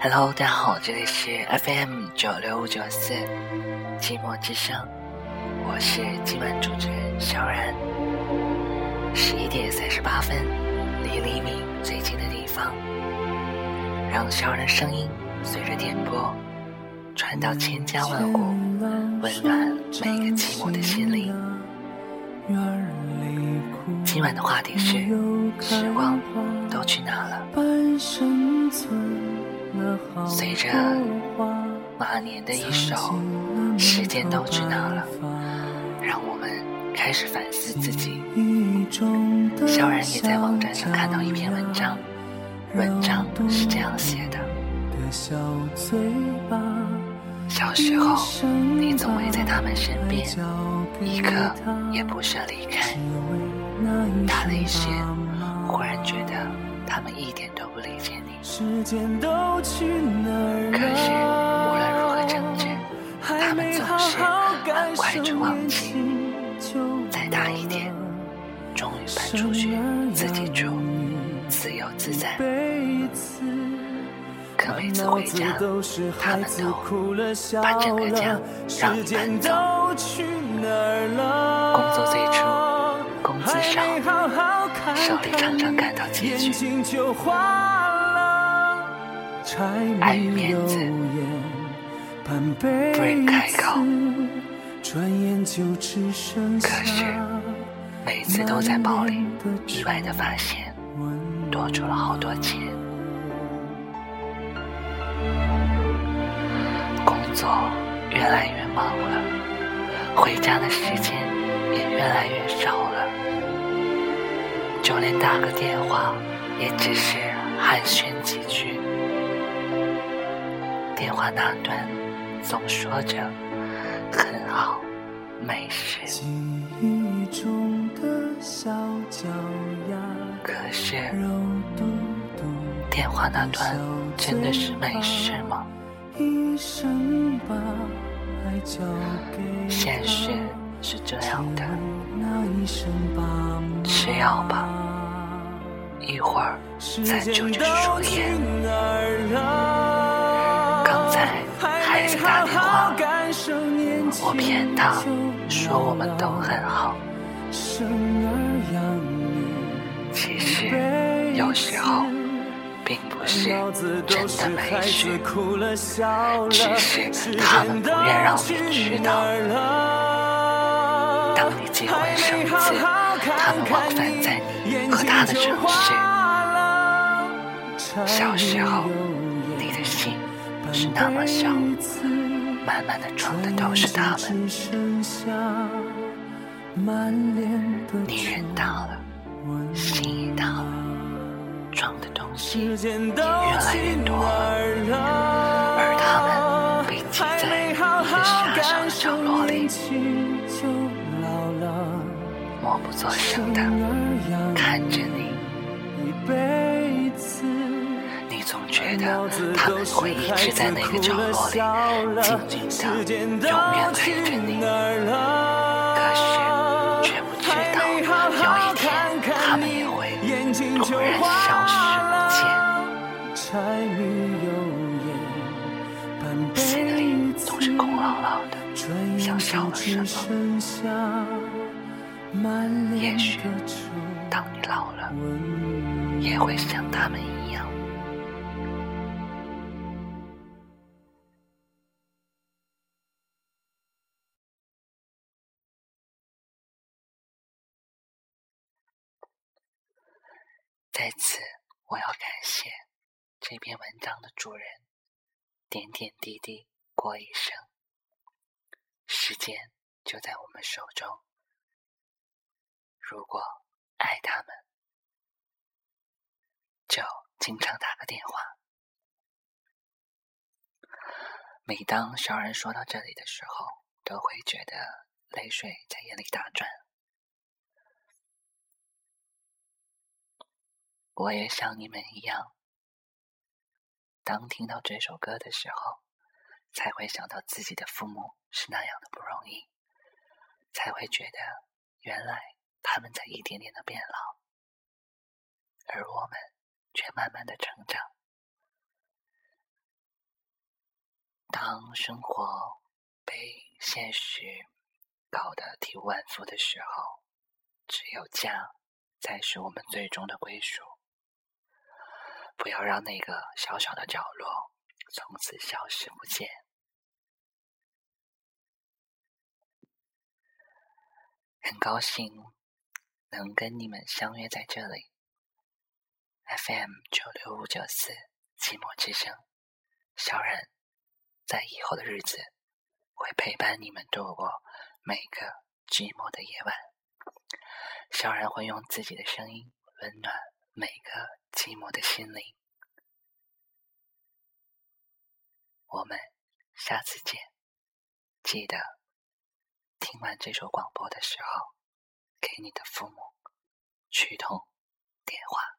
Hello，大家好，这里是 FM 九六五九四寂寞之声，我是今晚主持人小然。十一点三十八分，离黎明最近的地方，让小然的声音随着电波传到千家万户，温暖每个寂寞的心灵。今晚的话题是：时光都去哪了？随着马年的一首《时间都去哪了》，让我们开始反思自己。小然也在网站上看到一篇文章，文章是这样写的：小时候，你总会在他们身边，一刻也不舍离开。大了一些，忽然觉得他们一点都不理解你。可是无论如何争执，他们总是很快就忘记。再大一点，终于搬出去自己住，自由自在。可每次回家，他们都把整个家让你搬走。工作最初，工资少，手里常常感到拮据。碍于面子，不愿开口。可是每次都在包里意外的发现，多出了好多钱。工作越来越忙了，回家的时间也越来越少了，就连打个电话也只是寒暄几句。电话那端总说着很好，没事。可是电话那端真的是没事吗？现实是这样的，吃药吧，一会儿再救救输液。刚才孩子打电话，我骗他说我们都很好。其实有时候并不是真的没事，只是他们不愿让你知道。当你结婚生子，他们往返在你和他的城市。小时候，你的心是那么小，满满的装的都是他们。你人大了，心也大了，装的东西也越来越多了，而他们被挤在一个狭小的角落里，默不作声的看着你。你总觉得他们会一直在那个角落里，静静的，永远陪着你。可是。却不知道，有一天他们也会突然消失不见，心里总是空落落的，像少了什么。也许当你老了，也会像他们一样。在此，我要感谢这篇文章的主人。点点滴滴过一生，时间就在我们手中。如果爱他们，就经常打个电话。每当小人说到这里的时候，都会觉得泪水在眼里打转。我也像你们一样，当听到这首歌的时候，才会想到自己的父母是那样的不容易，才会觉得原来他们在一点点的变老，而我们却慢慢的成长。当生活被现实搞得体无完肤的时候，只有家才是我们最终的归属。不要让那个小小的角落从此消失不见。很高兴能跟你们相约在这里，FM 九六五九四寂寞之声，小冉在以后的日子会陪伴你们度过每个寂寞的夜晚，小冉会用自己的声音温暖每个寂寞的心灵。我们下次见，记得。听完这首广播的时候，给你的父母去通电话。